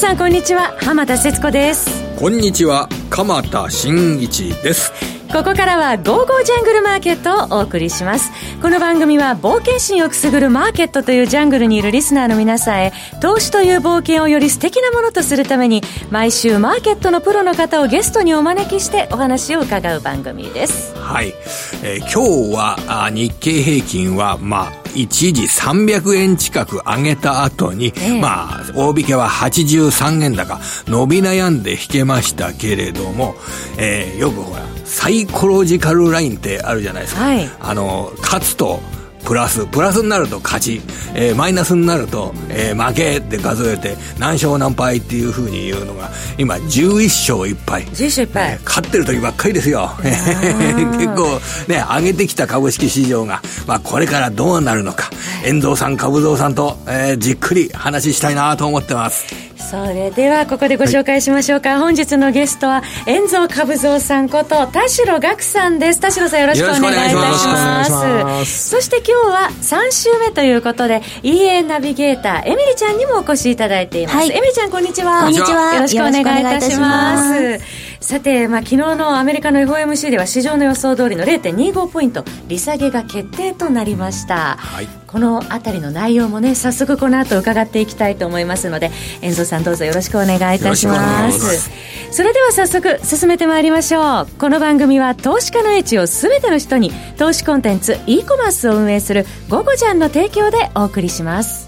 さんこんにちは。浜田節子です。こんにちは。鎌田新一です。ここからは「ゴーゴージャングルマーケット」をお送りします。この番組は冒険心をくすぐるマーケットというジャングルにいるリスナーの皆さんへ投資という冒険をより素敵なものとするために毎週マーケットのプロの方をゲストにお招きしてお話を伺う番組です。はい、えー、今日はあ日経平均はまあ一時300円近く上げた後に、ええ、まあ、大引けは83円高、伸び悩んで引けましたけれども、えー、よくほら、サイコロジカルラインってあるじゃないですか。はい、あの、勝つと、プラス、プラスになると勝ち、えー、マイナスになると、えー、負けって数えて、何勝何敗っていうふうに言うのが、今、11勝1敗。11勝1敗、えー、勝ってる時ばっかりですよ。結構、ね、上げてきた株式市場が、まあ、これからどうなるのか、遠藤さん、株蔵さんと、えー、じっくり話したいなと思ってます。それではここでご紹介しましょうか、はい、本日のゲストは遠蔵株蔵さんこと田代岳さんです。田代さんよろしくお願いいたします。そして今日は3週目ということで EA ナビゲーターエミリちゃんにもお越しいただいています、はい、エミリちゃんこんにちは。こんにちは。よろしくお願いいたしますさて、まあ、昨日のアメリカの FOMC では市場の予想通りの0.25ポイント利下げが決定となりました、はい、この辺りの内容もね早速この後伺っていきたいと思いますので遠藤さんどうぞよろしくお願いいたします。それでは早速進めてまいりましょう。この番組は投資家の位置を全ての人に投資コンテンツ e コマースを運営する「ゴゴジャン」の提供でお送りします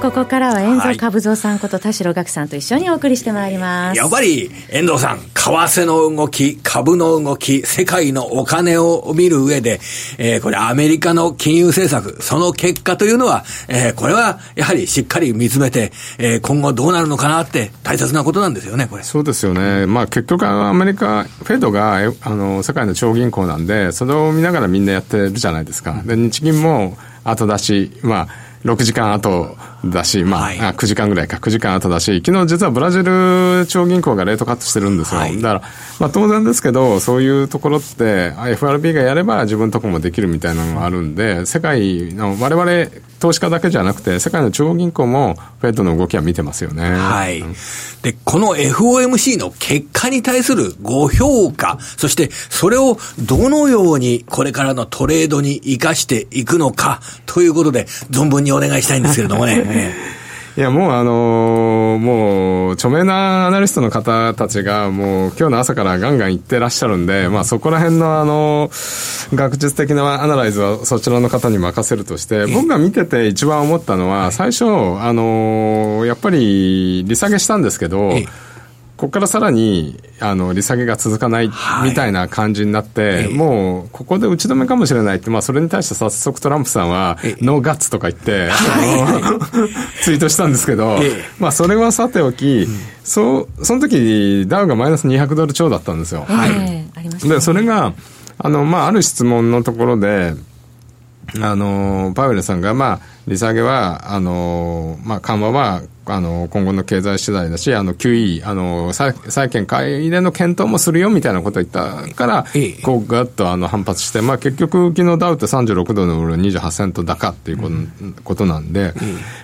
ここからは遠藤株蔵さんこと田代岳さんと一緒にお送りしてまいります。やっぱり遠藤さん、為替の動き、株の動き、世界のお金を見る上で、えー、これアメリカの金融政策、その結果というのは、えー、これはやはりしっかり見つめて、えー、今後どうなるのかなって大切なことなんですよね、これ。そうですよね。まあ結局アメリカ、フェドがあの世界の超銀行なんで、それを見ながらみんなやってるじゃないですか。で、日銀も後出し、まあ、6時間後だし、まあ、はい、あ9時間ぐらいか、9時間後だし、昨日実はブラジル中央銀行がレートカットしてるんですよ。はい、だから、まあ当然ですけど、そういうところって、FRB がやれば自分とこもできるみたいなのがあるんで、世界の、我々投資家だけじゃなくて、世界の中央銀行もフェットの動きは見てますよね。はい。で、この FOMC の結果に対するご評価、そしてそれをどのようにこれからのトレードに生かしていくのか、ということで、存分にお願いしたいんですけれどもね。いや、もうあのー、もう、著名なアナリストの方たちが、もう、今日の朝からガンガン言ってらっしゃるんで、まあ、そこら辺のあの、学術的なアナライズはそちらの方に任せるとして、僕が見てて一番思ったのは、最初、あのー、やっぱり、利下げしたんですけど、ここからさらに、あの、利下げが続かないみたいな感じになって、はい、もう、ここで打ち止めかもしれないって、まあ、それに対して早速トランプさんは、ノーガッツとか言って、ツイートしたんですけど、まあ、それはさておき、うん、そう、その時、ダウがマイナス200ドル超だったんですよ。はい。で、それが、あの、まあ、ある質問のところで、あの、パウエルさんが、まあ、利下げは、あの、まあ、緩和は、あの、今後の経済次第だし、あの、QE、あの、債債券買い入れの検討もするよみたいなことを言ったから、こう、ガッとあの反発して、まあ、結局、昨日ダウって36ドルの28セント高っていうことなんで、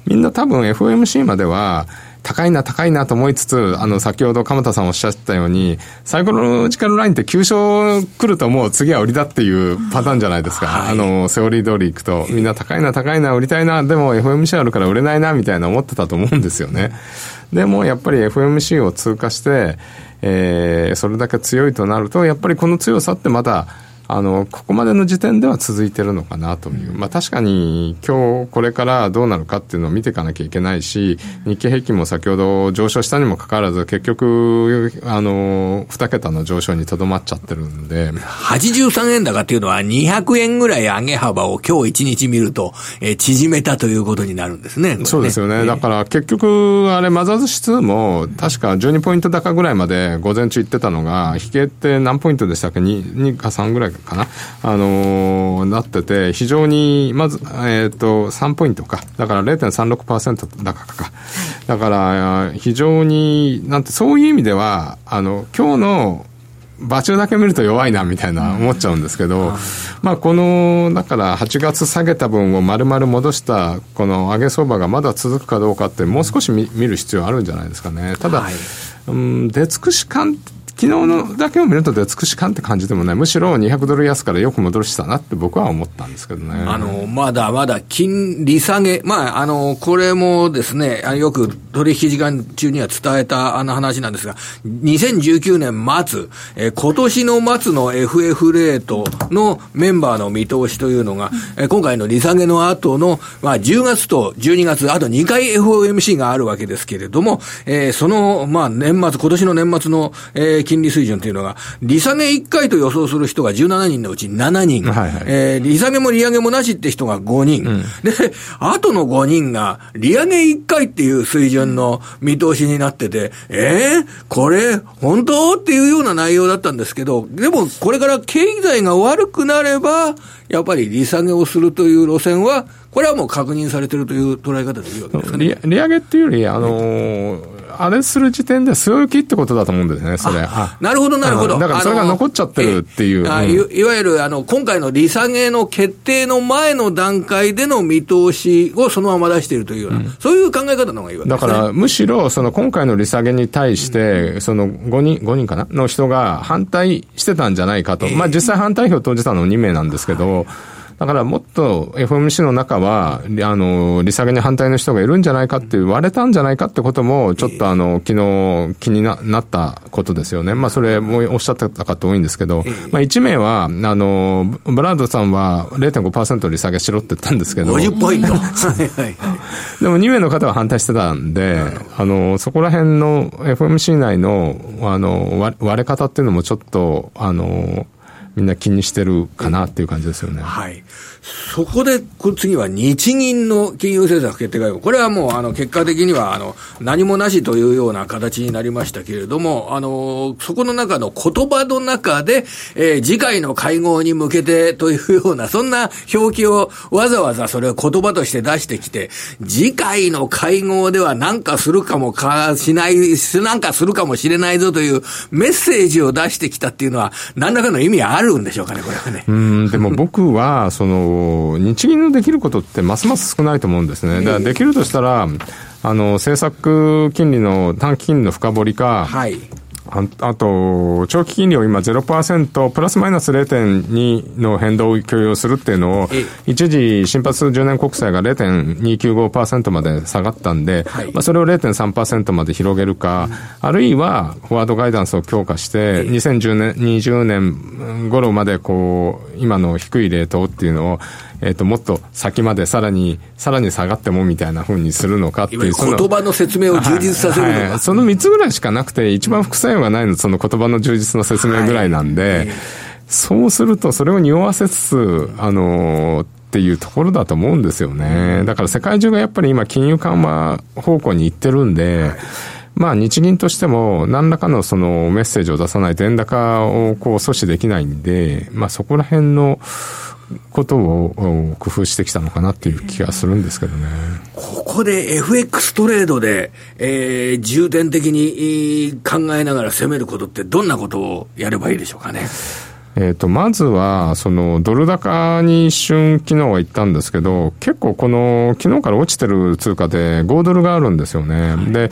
みんな多分 FOMC までは、高いな、高いなと思いつつ、あの、先ほど鎌田さんおっしゃったように、サイコロジカルラインって急所来るともう次は売りだっていうパターンじゃないですか。はい、あの、セオリー通り行くと、みんな高いな、高いな、売りたいな、でも FMC あるから売れないな、みたいな思ってたと思うんですよね。でも、やっぱり FMC を通過して、えー、それだけ強いとなると、やっぱりこの強さってまだ、あの、ここまでの時点では続いてるのかなという。まあ確かに今日これからどうなるかっていうのを見ていかなきゃいけないし、日経平均も先ほど上昇したにもかかわらず結局、あの、二桁の上昇にとどまっちゃってるんで。83円高っていうのは200円ぐらい上げ幅を今日1日見ると、えー、縮めたということになるんですね。ねそうですよね。だから結局、あれマザーズ指数も確か12ポイント高ぐらいまで午前中行ってたのが、引けって何ポイントでしたっけ ?2 2か3ぐらいかな、あのー、なってて、非常に、まず、えっ、ー、と、3ポイントか。だから0.36%高か。だから、非常に、なんて、そういう意味では、あの、今日の場中だけ見ると弱いなみたいな思っちゃうんですけど、まあこの、だから8月下げた分を丸々戻したこの上げ相場がまだ続くかどうかってもう少し見る必要あるんじゃないですかね。ただ、はい、うん、出尽くし感昨日のだけを見ると出尽くし感って感じでもない、むしろ200ドル安からよく戻したなって僕は思ったんですけどね。あの、まだまだ金利下げ、まあ、あの、これもですね、よく取引時間中には伝えたあの話なんですが、2019年末、え今年の末の FF レートのメンバーの見通しというのが、え今回の利下げの後の、まあ、10月と12月、あと2回 FOMC があるわけですけれども、えー、その、まあ、年末、今年の年末の、えー金利水準というのが、利下げ1回と予想する人が17人のうち7人、はいはい、えー、利下げも利上げもなしって人が5人、うん、で、あとの5人が、利上げ1回っていう水準の見通しになってて、えー、これ、本当っていうような内容だったんですけど、でも、これから経済が悪くなれば、やっぱり利下げをするという路線は、これはもう確認されてるという捉え方でいいわけですかね。利上げっていうより、あのーあれする時点で据え置きってことだと思うんですね、それ。なるほど、なるほど。だからそれが残っちゃってるっていう。あいいわゆる、あの、今回の利下げの決定の前の段階での見通しをそのまま出しているというような、うん、そういう考え方の方がいいわけです、ね、だから、むしろ、その今回の利下げに対して、その5人、5人かな？の人が反対してたんじゃないかと。まあ実際反対票投じたの2名なんですけど、だからもっと FOMC の中は、あの、利下げに反対の人がいるんじゃないかって言われたんじゃないかってことも、ちょっとあの、昨日気にななったことですよね。まあそれもおっしゃってた方多いんですけど、まあ1名は、あの、ブラッドさんは0.5%利下げしろって言ったんですけど。50ポイント。でも2名の方は反対してたんで、あの、そこら辺の FOMC 内の、あの、割れ方っていうのもちょっと、あの、みんな気にしてるかなっていう感じですよね。はい。そこで、次は日銀の金融政策決定会合。これはもう、あの、結果的には、あの、何もなしというような形になりましたけれども、あの、そこの中の言葉の中で、えー、次回の会合に向けてというような、そんな表記をわざわざそれを言葉として出してきて、次回の会合では何かするかもかしない、なんかするかもしれないぞというメッセージを出してきたっていうのは、何らかの意味あるんでしょうかね、これはね。うん、でも 僕は、その、日銀のできることってますます少ないと思うんですね。だからできるとしたら、あの、政策金利の短期金利の深掘りか、はい。ああと、長期金利を今0%、プラスマイナス0.2の変動を許容するっていうのを、一時、新発10年国債が0.295%まで下がったんで、はい、まあ、それを0.3%まで広げるか、うん、あるいは、フォワードガイダンスを強化して、2010年、20年頃まで、こう、今の低いレートっていうのを、えっ、ー、と、もっと先までさらに、さらに下がってもみたいなふうにするのかっていう。言葉の説明を充実させるのか、はいはい、その3つぐらいしかなくて、一番副作用がないのその言葉の充実の説明ぐらいなんで、はい、そうするとそれを匂わせつつ、あのー、っていうところだと思うんですよね。だから世界中がやっぱり今金融緩和方向に行ってるんで、まあ日銀としても何らかのそのメッセージを出さないと円高をこう阻止できないんで、まあそこら辺のことを工夫してきたのかなっていう気がするんですけどね。ここで FX トレードで、えー、重点的に考えながら攻めることってどんなことをやればいいでしょうかね？えっ、と、まずは、その、ドル高に一瞬昨日は言ったんですけど、結構この、昨日から落ちてる通貨で5ドルがあるんですよね。はい、で、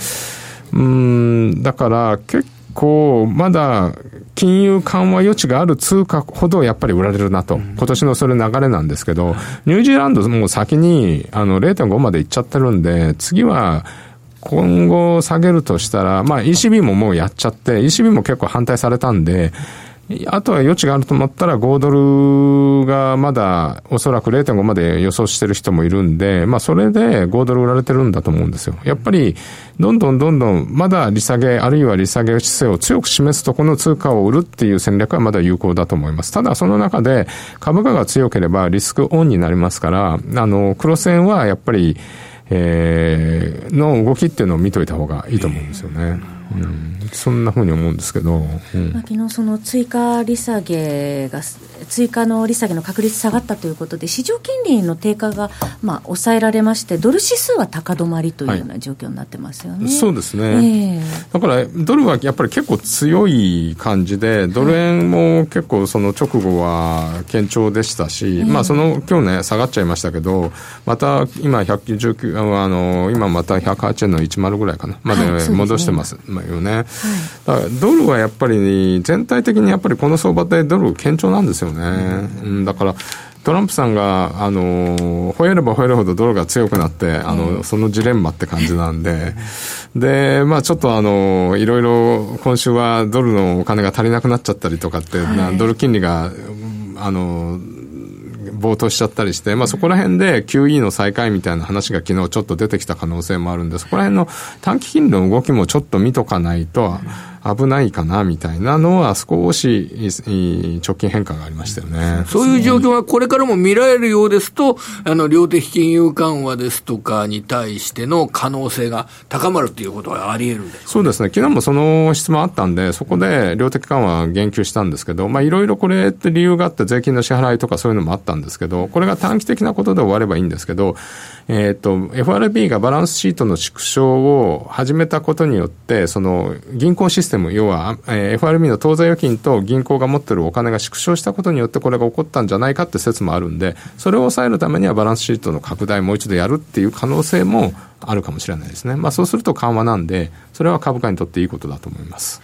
うん、だから結構、まだ金融緩和余地がある通貨ほどやっぱり売られるなと、今年のそれ流れなんですけど、ニュージーランドも先にあの0.5までいっちゃってるんで、次は、今後下げるとしたら、まあ ECB ももうやっちゃって、ECB も結構反対されたんで、あとは余地があると思ったら5ドルがまだおそらく0.5まで予想してる人もいるんで、まあそれで5ドル売られてるんだと思うんですよ。やっぱりどんどんどんどんまだ利下げあるいは利下げ姿勢を強く示すとこの通貨を売るっていう戦略はまだ有効だと思います。ただその中で株価が強ければリスクオンになりますから、あの、黒線はやっぱりえー、の動きっていうのを見といた方がいいと思うんですよね。うん、そんなふうに思うんですけど、うん、まあ、昨日その追加利下げが追加の利下げの確率下がったということで市場金利の低下がまあ抑えられましてドル指数は高止まりというような状況になってますよね、はい、そうですね、えー、だからドルはやっぱり結構強い感じでドル円も結構その直後は堅調でしたし、はい、まあその今日ね下がっちゃいましたけどまた今119あの今また108円の10ぐらいかな。まで戻してますよね、はい、だからドルはやっぱり全体的にやっぱりこの相場でドル堅調なんですよね、うん、だからトランプさんが、あの、吠えれば吠えるほどドルが強くなって、あの、そのジレンマって感じなんで、で、まあちょっとあの、いろいろ今週はドルのお金が足りなくなっちゃったりとかって、はい、ドル金利が、あの、暴騰しちゃったりして、まあ、そこら辺で QE の再開みたいな話が昨日ちょっと出てきた可能性もあるんで、そこら辺の短期金利の動きもちょっと見とかないと、危ないかなみたいなのは少し直近変化がありましたよね。そういう状況はこれからも見られるようですと、あの、量的金融緩和ですとかに対しての可能性が高まるということはあり得るんです、そうですね。昨日もその質問あったんで、そこで量的緩和言及したんですけど、まあいろいろこれって理由があって税金の支払いとかそういうのもあったんですけど、これが短期的なことで終わればいいんですけど、えっ、ー、と、FRB がバランスシートの縮小を始めたことによって、その銀行システム、要は、えー、FRB の当座預金と銀行が持ってるお金が縮小したことによってこれが起こったんじゃないかって説もあるんで、それを抑えるためにはバランスシートの拡大もう一度やるっていう可能性もあるかもしれないですね。まあそうすると緩和なんで、それは株価にとっていいことだと思います。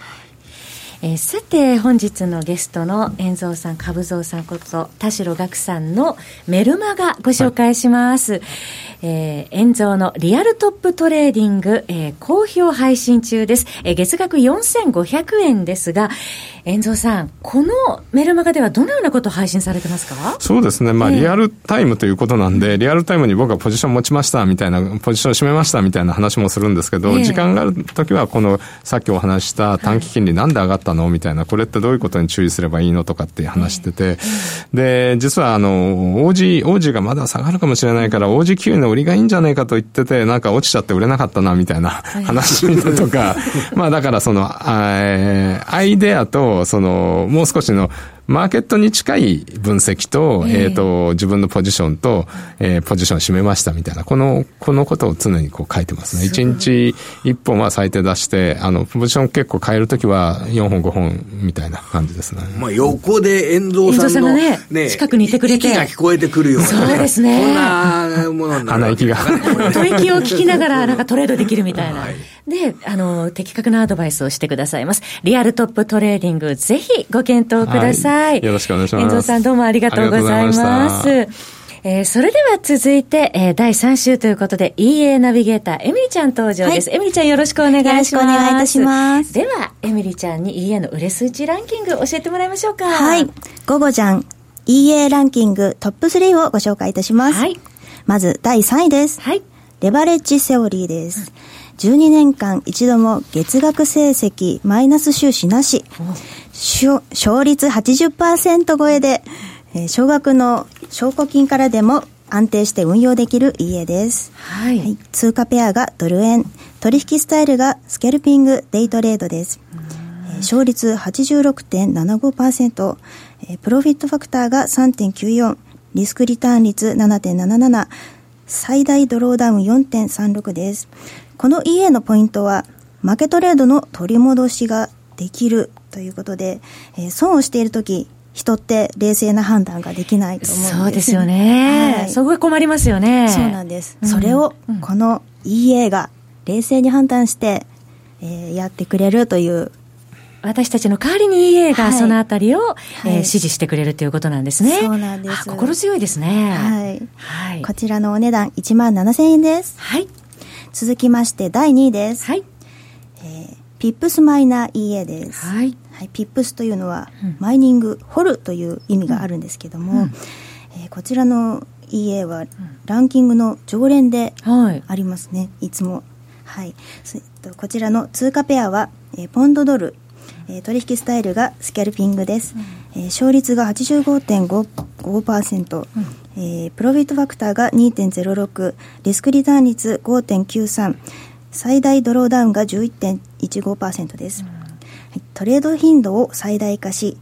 えー、さて本日のゲストの遠蔵さん株蔵さんこと田代岳さんのメルマガご紹介します、はい、えー、遠藤のリアルトップトレーディング、えー、好評配信中です、えー、月額4500円ですが遠藤さん、このメルマガではどのようなことを配信されてますか？そうですね、まあ、リアルタイムということなんで、リアルタイムに僕はポジション持ちましたみたいな、ポジションを閉めましたみたいな話もするんですけど、時間があるときは、このさっきお話した短期金利なんで上がったの？みたいな、これってどういうことに注意すればいいの？とかって話してて、で、実はあの、王子、王子がまだ下がるかもしれないから、王子級の売りがいいんじゃないかと言ってて、なんか落ちちゃって売れなかったなみたいな話とか、まあだからその、アイデアと、その、もう少しのマーケットに近い分析と、えっ、ー、と、自分のポジションと、えー、ポジションを占めましたみたいな、この、このことを常にこう書いてますね。一日一本は最低出して、あの、ポジション結構変えるときは4本5本みたいな感じですね。まあ横で遠藤さんの、ね、ね、近くにいてくれて。息が聞こえてくるような、ね。そうですね。そんなもの鼻息が。吐息を聞きながら、なんかトレードできるみたいな。はいで、あの、的確なアドバイスをしてくださいます。リアルトップトレーディング、ぜひご検討ください。はい、よろしくお願いします。遠藤さんどうもありがとうございます。えー、それでは続いて、えー、第3週ということで EA ナビゲーターエミリちゃん登場です、はい、エミリちゃんよろしくお願いします。よろしくお願いいたします。ではエミリちゃんに EA の売れ筋ランキング教えてもらいましょうか。はい。午後じゃん EA ランキングトップ3をご紹介いたします、はい、まず第3位です。はい。レバレッジセオリーです、うん12年間一度も月額成績マイナス収支なし、勝率80%超えで、えー、少額の証拠金からでも安定して運用できる家です、はい、はい、通貨ペアがドル円、取引スタイルがスキャルピングデイトレードです。えー、勝率86.75%、えー、プロフィットファクターが3.94、リスクリターン率7.77、最大ドローダウン4.36です。この EA のポイントは、負けトレードの取り戻しができるということで、えー、損をしているとき、人って冷静な判断ができないと思うんです。そうですよね。はい、そこが困りますよね。そうなんです。うん、それを、この EA が冷静に判断して、えー、やってくれるという私たちの代わりに EA がそのあたりを、はい、えー、指示してくれるということなんですね。そうなんです。心強いですね。はい。はい。こちらのお値段1万7000円です。はい。続きまして第2位です。はい。えー、 Pips Miner EA です。はい。はい、 Pips というのは、うん、マイニング、掘るという意味があるんですけども、うん、えー、こちらの EA はランキングの常連でありますね、い、いつも。はい。こちらの通貨ペアは、えー、ポンドドル、えー、取引スタイルがスキャルピングです。うん、えー、勝率が85.5%、うん、えー、プロフィットファクターが2.06、リスクリターン率5.93、最大ドローダウンが11.15%です、うん、トレード頻度を最大化し、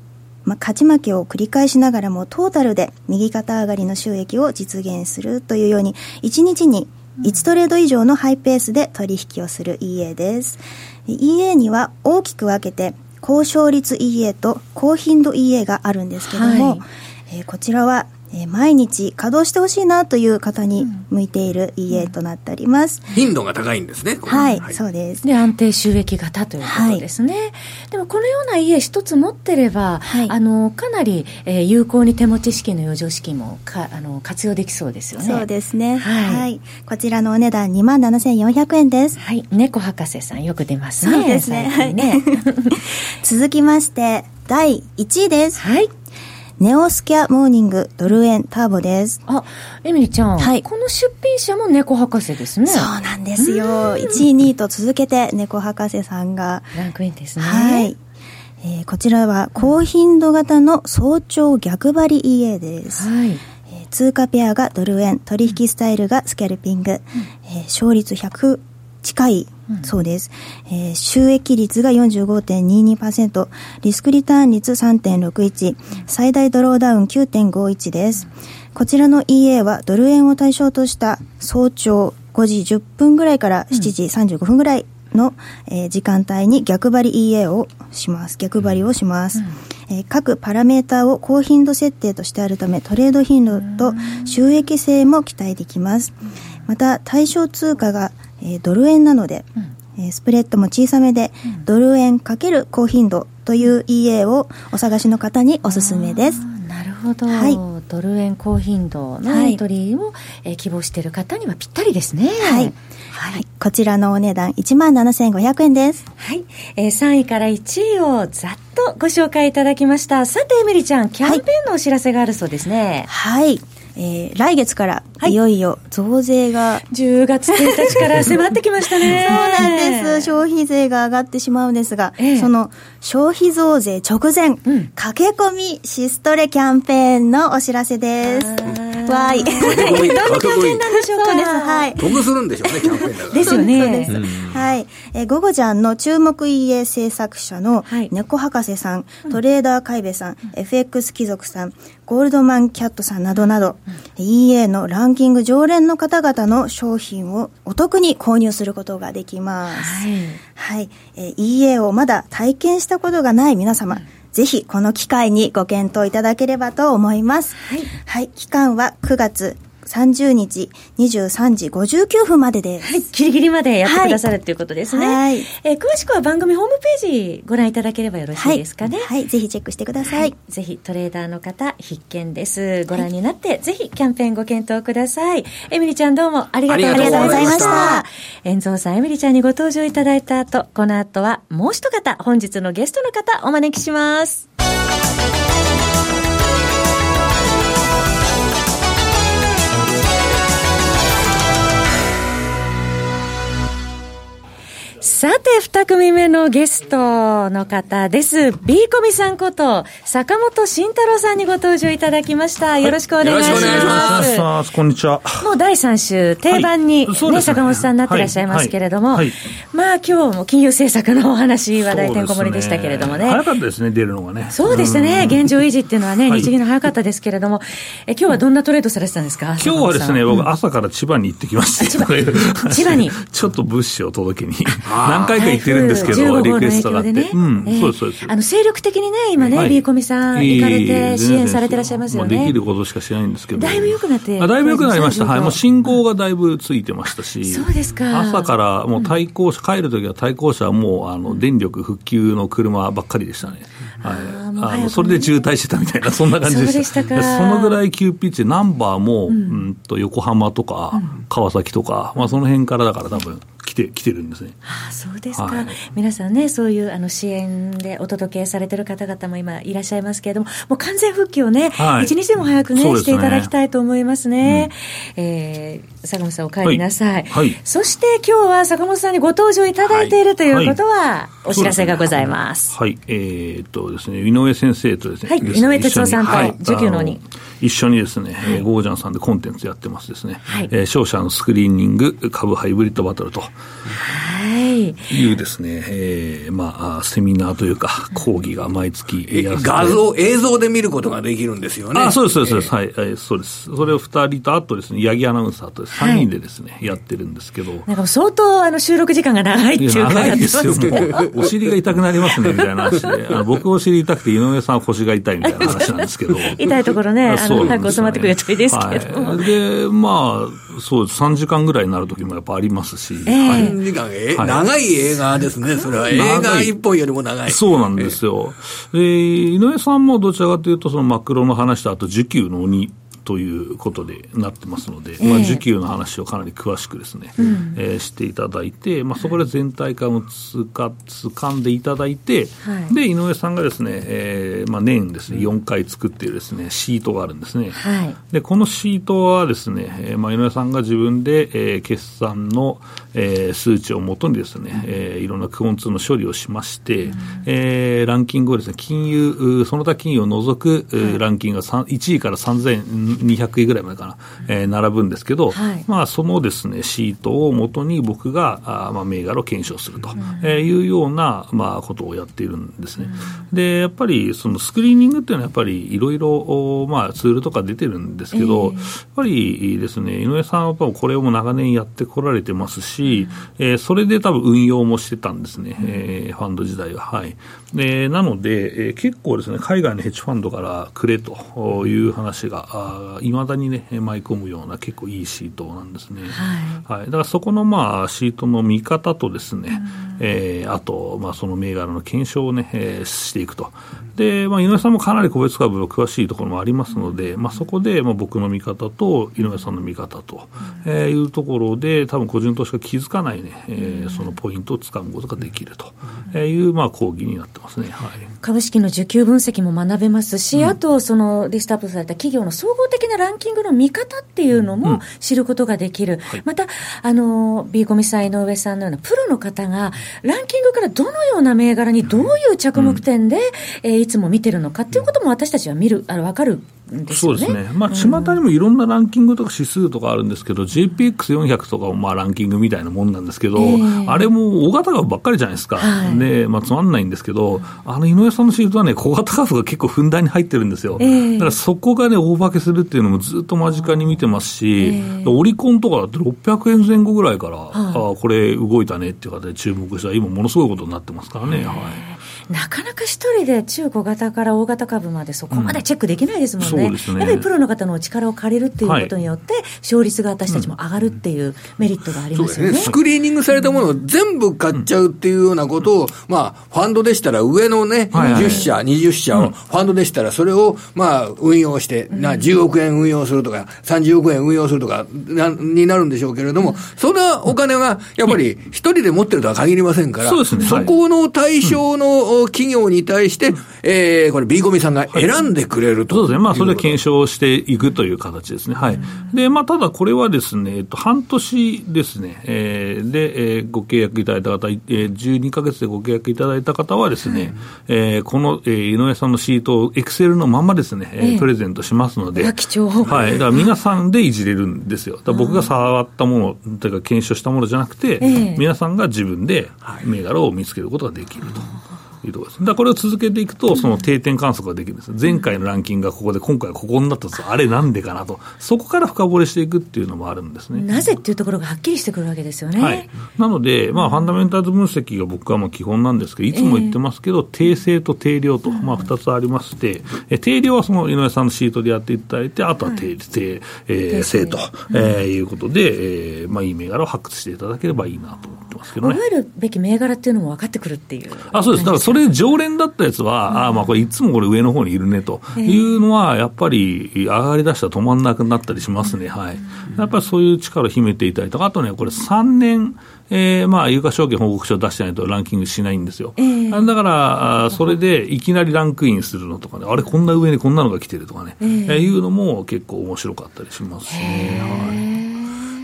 まあ、勝ち負けを繰り返しながらもトータルで右肩上がりの収益を実現するというように1日に1トレード以上のハイペースで取引をする EA です。EA には大きく分けて高勝率 EA と高頻度 EA があるんですけども、はい、えー、こちらはえー、毎日稼働してほしいなという方に向いている EA となっております。頻度が高いんですね。はい、はい、そうです。で、安定収益型ということですね。はい、でも、このような家一つ持ってれば、はい、あの、かなり、えー、有効に手持ち資金の余剰資金もかあの活用できそうですよね。そうですね。はい。はい、こちらのお値段2万7400円です。はい。猫博士さんよく出ますね。そうですね。はい。ね 続きまして、第1位です。はい。ネオスキャモーニングドル円ターボです。あ、エミリちゃん。はい。この出品者も猫博士ですね。そうなんですよ。1位、2位と続けて猫博士さんが。ランクインですね。はい。えー、こちらは高頻度型の早朝逆張り EA です。はい。えー、通貨ペアがドル円、取引スタイルがスキャルピング、うん、えー、勝率100近いそうです、えー、収益率が45.22%、リスクリターン率3.61、最大ドローダウン9.51です。こちらの EA はドル円を対象とした早朝5時10分ぐらいから7時35分ぐらいの、えー、時間帯に逆張り EA をします。逆張りをします。うん、えー、各パラメーターを高頻度設定としてあるため、トレード頻度と収益性も期待できます。また、対象通貨がえー、ドル円なので、うん、えー、スプレッドも小さめで、うん、ドル円かける高頻度という EA をお探しの方におすすめです。なるほど、はい、ドル円高頻度のエントリーを、はい、えー、希望している方にはぴったりですね。はい。はい、こちらのお値段1万7500円です。はい。えー、3位から1位をざっとご紹介いただきました。さて、エミリちゃん、キャンペーンのお知らせがあるそうですね。はい、はいえー、来月からいよいよ増税が、はい、10月1日から迫ってきましたね。そうなんです。消費税が上がってしまうんですが、ええ、その消費増税直前、うん、駆け込みシストレキャンペーンのお知らせです。わい。どんなキャンペーンなんでしょうか。そうです。はい。得するんでしょうね、キャンペーンだから。ですよね。そうです。はい。えー、ゴゴジャンの注目 EA 制作者の猫博士さん、トレーダー海部さん、FX 貴族さん、ゴールドマンキャットさんなどなど、うん、EA のランキング常連の方々の商品をお得に購入することができます。はい。はい。えー、EA をまだ体験したことがない皆様、うんぜひこの機会にご検討いただければと思います。はい。はい。期間は9月30日23時59分までです。はい、ギリギリまでやってくださると、はい、いうことですね。はい。えー、詳しくは番組ホームページご覧いただければよろしいですかね。はい、はい、ぜひチェックしてください。はい、ぜひトレーダーの方必見です。ご覧になって、ぜひキャンペーンご検討ください。エミリちゃんどうもありがとうございました。遠蔵さん、エミリちゃんにご登場いただいた後、この後はもう一方、本日のゲストの方お招きします。て、二組目のゲストの方です。B コミさんこと、坂本慎太郎さんにご登場いただきました。よろしくお願いします。よろしくお願いします。こんにちは。もう第3週、定番に、はい、ね、坂本さんになってらっしゃいますけれども、はいはい、まあ今日も金融政策のお話、話題てんこ盛りでしたけれどもね。早かったですね、出るのがね。そうでしたね。現状維持っていうのはね、日銀の早かったですけれども、え今日はどんなトレードされてたんですか？今日はですね、僕朝から千葉に行ってきました。千葉 千葉に。ちょっと物資を届けに。何回か行ってるんですけど、リクエストがあって。ね、うん、そうです、そうです。あの、精力的にね、今ね、ビーコミさん行かれて支援されてらっしゃいますよね。できることしかしないんですけど。だいぶ良くなって。あだいぶ良くなりました。はい。もう信号がだいぶついてましたし。そうですか。朝からもう対向車、帰るときは対向車はもう、あの、電力復旧の車ばっかりでしたね。はい。あの、それで渋滞してたみたいな、そんな感じでした。そのぐらい急ピッチで、ナンバーも、うんと、横浜とか、川崎とか、まあその辺からだから多分、来て、来てるんですね。ああ、そうですか。はい、皆さんね、そういうあの支援でお届けされてる方々も今いらっしゃいますけれども、もう完全復旧をね、はい、一日でも早くね、ねしていただきたいと思いますね。うん、えー、坂本さんお帰りなさい。はい。そして今日は坂本さんにご登場いただいているということは、お知らせがございます。はい。えー、っとですね、井上先生とですね。はい。井上哲夫さんと、受給のに。一緒にですね、はい、ゴージャンさんでコンテンツやってますですね。はい。えー、商社のスクリーニング株ハイブリッドバトルと。はい。いうですね、えー、まあ、セミナーというか、講義が毎月画像、映像で見ることができるんですよね。あ、そうです、そうです、はい、そうです。それを二人と、あとですね、八木アナウンサーと三人でですね、やってるんですけど。なんか相当、あの、収録時間が長いっていうか、長いですよ、もう。お尻が痛くなりますね、みたいな話で。あの僕お尻痛くて、井上さんは腰が痛いみたいな話なんですけど。痛いところね、あの、早く収まってくるといいですけど。はい、で、まあ、そうです。3時間ぐらいになる時もやっぱありますし。えー、はい、時間、えー、長い映画ですね、それは。映画一本よりも長い。そうなんですよ。えー、井上さんもどちらかというと、そのマクロの話と、あと、需給の鬼ということでなってますので、えー、まあ、需給の話をかなり詳しくですね、うん、えー、していただいて、まあ、そこで全体感をつか掴んでいただいて、はい、で、井上さんがですね、えーまあ、年ですね、4回作っているですね、シートがあるんですね。はい、で、このシートはですね、えーまあ、井上さんが自分で、えー、決算の、えー、数値をもとにですね、えー、いろんなクオンツの処理をしまして、うん、えー、ランキングをですね、金融、その他金融を除く、はい、ランキングが1位から3200位ぐらいまでかな、えー、並ぶんですけど、はい、まあ、そのですね、シートをもとに僕が、あまあ、銘柄を検証するというような、まあ、ことをやっているんですね。で、やっぱり、そのスクリーニングっていうのはやっぱりいろいろ、まあ、ツールとか出てるんですけど、えー、やっぱりですね、井上さんはこれをも長年やってこられてますし、し、えー、それで多分運用もしてたんですね、えー、ファンド時代は。はい。で、なので、えー、結構ですね、海外のヘッジファンドからくれという話が、いまだにね、舞い込むような結構いいシートなんですね。はい。はい、だからそこのまあ、シートの見方とですね、うん、えー、あと、まあ、その銘柄の検証をね、えー、していくと。で、まあ、井上さんもかなり個別株の詳しいところもありますので、まあ、そこで、まあ、僕の見方と井上さんの見方と、えー、いうところで、多分個人投資家気づかないね、えー、そのポイントをつかむことができるという、まあ、講義になってますね、はい、株式の需給分析も学べますし、うん、あと、そのリストアップされた企業の総合的なランキングの見方っていうのも知ることができる、うんはい、また、あの、ビーコミさん、井上さんのようなプロの方が、ランキングからどのような銘柄にどういう着目点で、うん、えー、いつも見てるのかっていうことも私たちは見る、あの分かるね、そうですね、まあ、巷にもいろんなランキングとか指数とかあるんですけど、JPX400 とかもまあランキングみたいなもんなんですけど、えー、あれも大型株ばっかりじゃないですか、はい、でまあ、つまんないんですけど、あの井上さんのシートはね、小型株が結構ふんだんに入ってるんですよ、えー、だからそこがね、大化けするっていうのもずっと間近に見てますし、えー、オリコンとかだって600円前後ぐらいから、あこれ動いたねっていう形で注目したら、今、ものすごいことになってますからね。はいなかなか一人で中小型から大型株までそこまでチェックできないですもんね。うん、ねやっぱりプロの方の力を借りるっていうことによって、勝率が私たちも上がるっていうメリットがありますよね。ね。スクリーニングされたものを全部買っちゃうっていうようなことを、まあ、ファンドでしたら上のね、10社、20社を、ファンドでしたらそれを、まあ、運用して、な10億円運用するとか、30億円運用するとかな、になるんでしょうけれども、そんなお金が、やっぱり一人で持ってるとは限りませんから、そこの対象の企業に対して、えー、これ、ビーコミさんが選んでくれると、はい、そうですね、まあ、それで検証していくという形ですね。はい。で、まあ、ただこれはですね、えっと、半年ですね、えー、で、えー、ご契約いただいた方、えー、12か月でご契約いただいた方はですね、えー、この、えー、井上さんのシートをエクセルのままですね、えー、プレゼントしますので、貴重。はい。だから皆さんでいじれるんですよ。だ僕が触ったもの、というか検証したものじゃなくて、皆さんが自分で銘柄を見つけることができると。いうところです。だこれを続けていくと、その定点観測ができるんです。前回のランキングがここで、今回はここになったと、あれなんでかなと、そこから深掘りしていくっていうのもあるんですね。なぜっていうところがはっきりしてくるわけですよね。はい。なので、まあ、ファンダメンタルズ分析が僕はもう基本なんですけど、いつも言ってますけど、定性と定量と、まあ、二つありまして、え定量はその井上さんのシートでやっていただいて、あとは定、定、えー、性と、えー、いうことで、えー、まあ、いい銘柄を発掘していただければいいなと思ってますけどね。覚えるべき銘柄っていうのも分かってくるっていう。あ、そうです。だからそれ常連だったやつは、うん、あまあこれいつもこれ上の方にいるねというのは、やっぱり上がりだしたら止まんなくなったりしますね。はい。やっぱりそういう力を秘めていたりとか、あとね、これ3年、えー、まあ、有価証券報告書を出してないとランキングしないんですよ。えー、だから、それでいきなりランクインするのとかね、あれ、こんな上にこんなのが来てるとかね、えー、いうのも結構面白かったりしますね。はい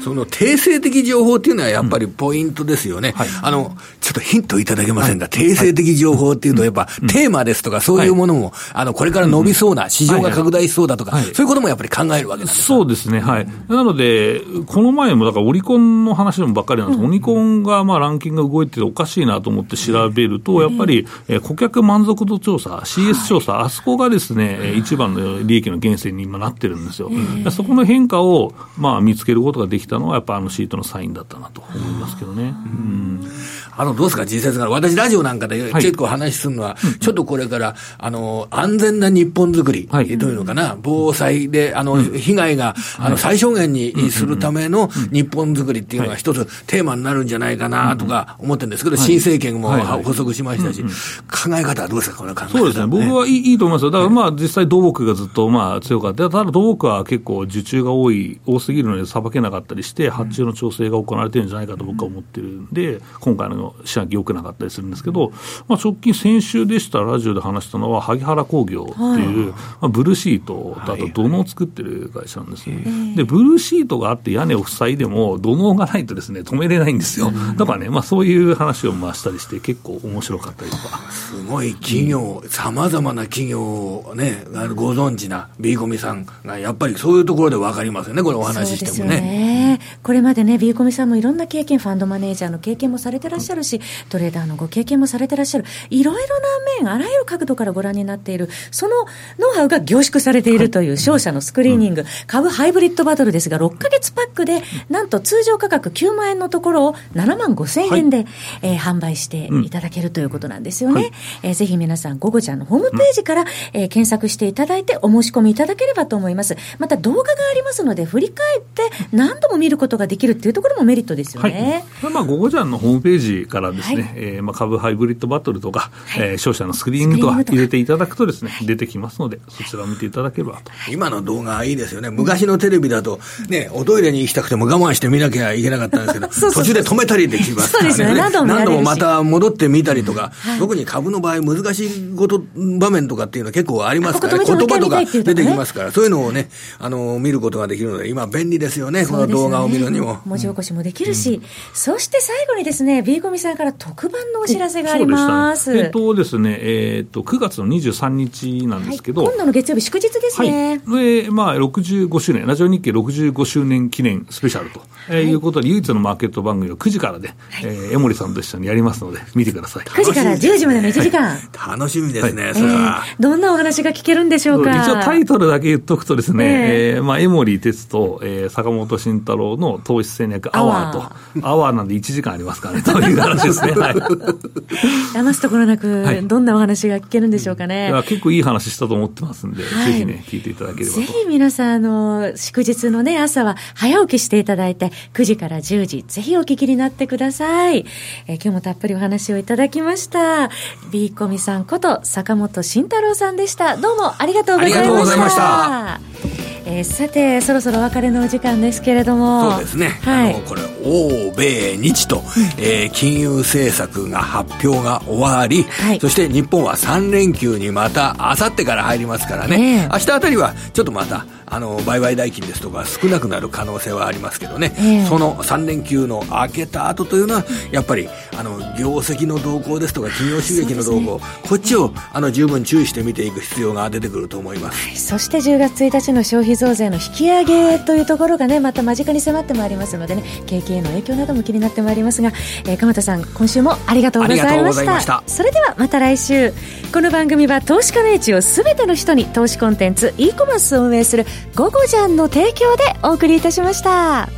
その定性的情報っていうのはやっぱりポイントですよね。はい、あの、ちょっとヒントいただけませんか、はい、定性的情報っていうと、やっぱ、テーマですとか、そういうものも、あの、これから伸びそうな、市場が拡大しそうだとか、そういうこともやっぱり考えるわけですそうですね、はい。なので、この前も、だからオリコンの話でもばっかりなんです、うん、オリコンがまあランキングが動いてておかしいなと思って調べると、やっぱり、え顧客満足度調査、CS 調査、あそこがですね、一番の利益の源泉に今なってるんですよ。そこの変化を、まあ、見つけることができたのは、やっぱあのシートのサインだったなと思いますけどね。うん。あの、どうですか、実際から。私、ラジオなんかで結構話するのは、はい、ちょっとこれから、あの、安全な日本作り、はい、というのかな、防災で、あの、被害が、あの、最小限にするための日本作りっていうのが一つテーマになるんじゃないかなとか思ってるんですけど、新政権も補足しましたし、考え方はどうですか、この考え方、そうですね。僕はいいいいと思いますよ。だからまあ、実際土木がずっとまあ強かった。ただ土木は結構受注が多い、多すぎるのでさばけなかったりして、発注の調整が行われてるんじゃないかと僕は思ってるんで、今回の試案良くなかったりするんですけど、まあ、直近、先週でしたラジオで話したのは、萩原工業っていう、まあ、ブルーシートとあと土のを作ってる会社なんですね、で、ブルーシートがあって屋根を塞いでも、土のがないとですね、止めれないんですよ。だからね、まあ、そういう話を回したりして、結構面白かったりとか。すごい企業、さまざまな企業をね、ご存知な B コミさんが、やっぱりそういうところで分かりますよね、これお話ししてもね。ねこれまでね、B コミさんもいろんな経験、ファンドマネージャーの経験もされてらっしゃるし、トレーダーのご経験もされてらっしゃる、いろいろな面、あらゆる角度からご覧になっている、そのノウハウが凝縮されているという商社のスクリーニング、株ハイブリッドバトルですが、6か月パックで、なんと通常価格9万円のところを7万5千円で、はい、えー、販売していただけるということなんですよね。はい、えー、ぜひ皆さん、ゴゴちゃんのホームページから、えー、検索していただいて、お申し込みいただければと思います。また動画がありますので、振り返って何度も見ることができるっていうところもメリットですよね。はい、まあ、ゴゴちゃんのホームページからですね、はい、えー、まあ、株ハイブリッドバトルとか、はい、えー、商社のスクリーニングとか入れていただくとですね、出てきますので、そちらを見ていただければと。今の動画はいいですよね。昔のテレビだと、ね、おトイレに行きたくても我慢して見なきゃいけなかったんですけど、途中で止めたりできますからね。そうですね。何度も何度もまた戻ってみたりとか、はい、特に株の場合難しいこと場面とかっていうのは結構ありますからね。言葉とか出てきますから、そういうのをね、あの、見ることができるので、今便利ですよね、この動画を見るにも。文字起こしもできるし、そして最後にですね、ビーコミさんから特番のお知らせがあります。えっとですね、えっと、9月の23日なんですけど、今度の月曜日祝日ですね。はい、で、まあ、65周年、ラジオ日経65周年記念スペシャルと、えー、いうことで、唯一のマーケット番組を9時からで、えー、江森さんと一緒にやりますので、見てください。9時から10時までの1時間。楽しみですね、それは、どんなお話が聞けるんでしょうか。一応タイトルだけ言っとくとですね、えー、まあ、江森哲と、えー、坂本慎太郎の投資戦略アワーと、アワーなんで1時間ありますからね、という話ですね。はい。騙すところなく、どんなお話が聞けるんでしょうかね。結構いい話したと思ってますんで、はい、ぜひね、聞いていただければと。ぜひ皆さん、あの、祝日のね、朝は早起きしていただいて、9時から10時、ぜひお聞きになってください。えー、今日もたっぷりお話をいただきました。ビーコミさんこと坂本慎太郎さんでした。どうもありがとうございました。えー、さてそろそろお別れのお時間ですけれども。そうですね、はい、あのこれ欧米日と、えー、金融政策が発表が終わり、はい、そして日本は3連休にまたあさってから入りますからね、えー、明日あたりはちょっとまたあの売買代金ですとか少なくなる可能性はありますけどね、えー、その3連休の明けた後というのはやっぱりあの業績の動向ですとか企業収益の動向、ね、こっちをあの十分注意して見ていく必要が出てくると思います、はい、そして10月1日の消費増税の引き上げというところがねまた間近に迫ってまいりますのでね景気への影響なども気になってまいりますが、えー、鎌田さん今週もありがとうございました。それではまた来週。この番組は投資家の位置をすべての人に投資コンテンツ e コマースを運営する「ゴゴジャン」の提供でお送りいたしました。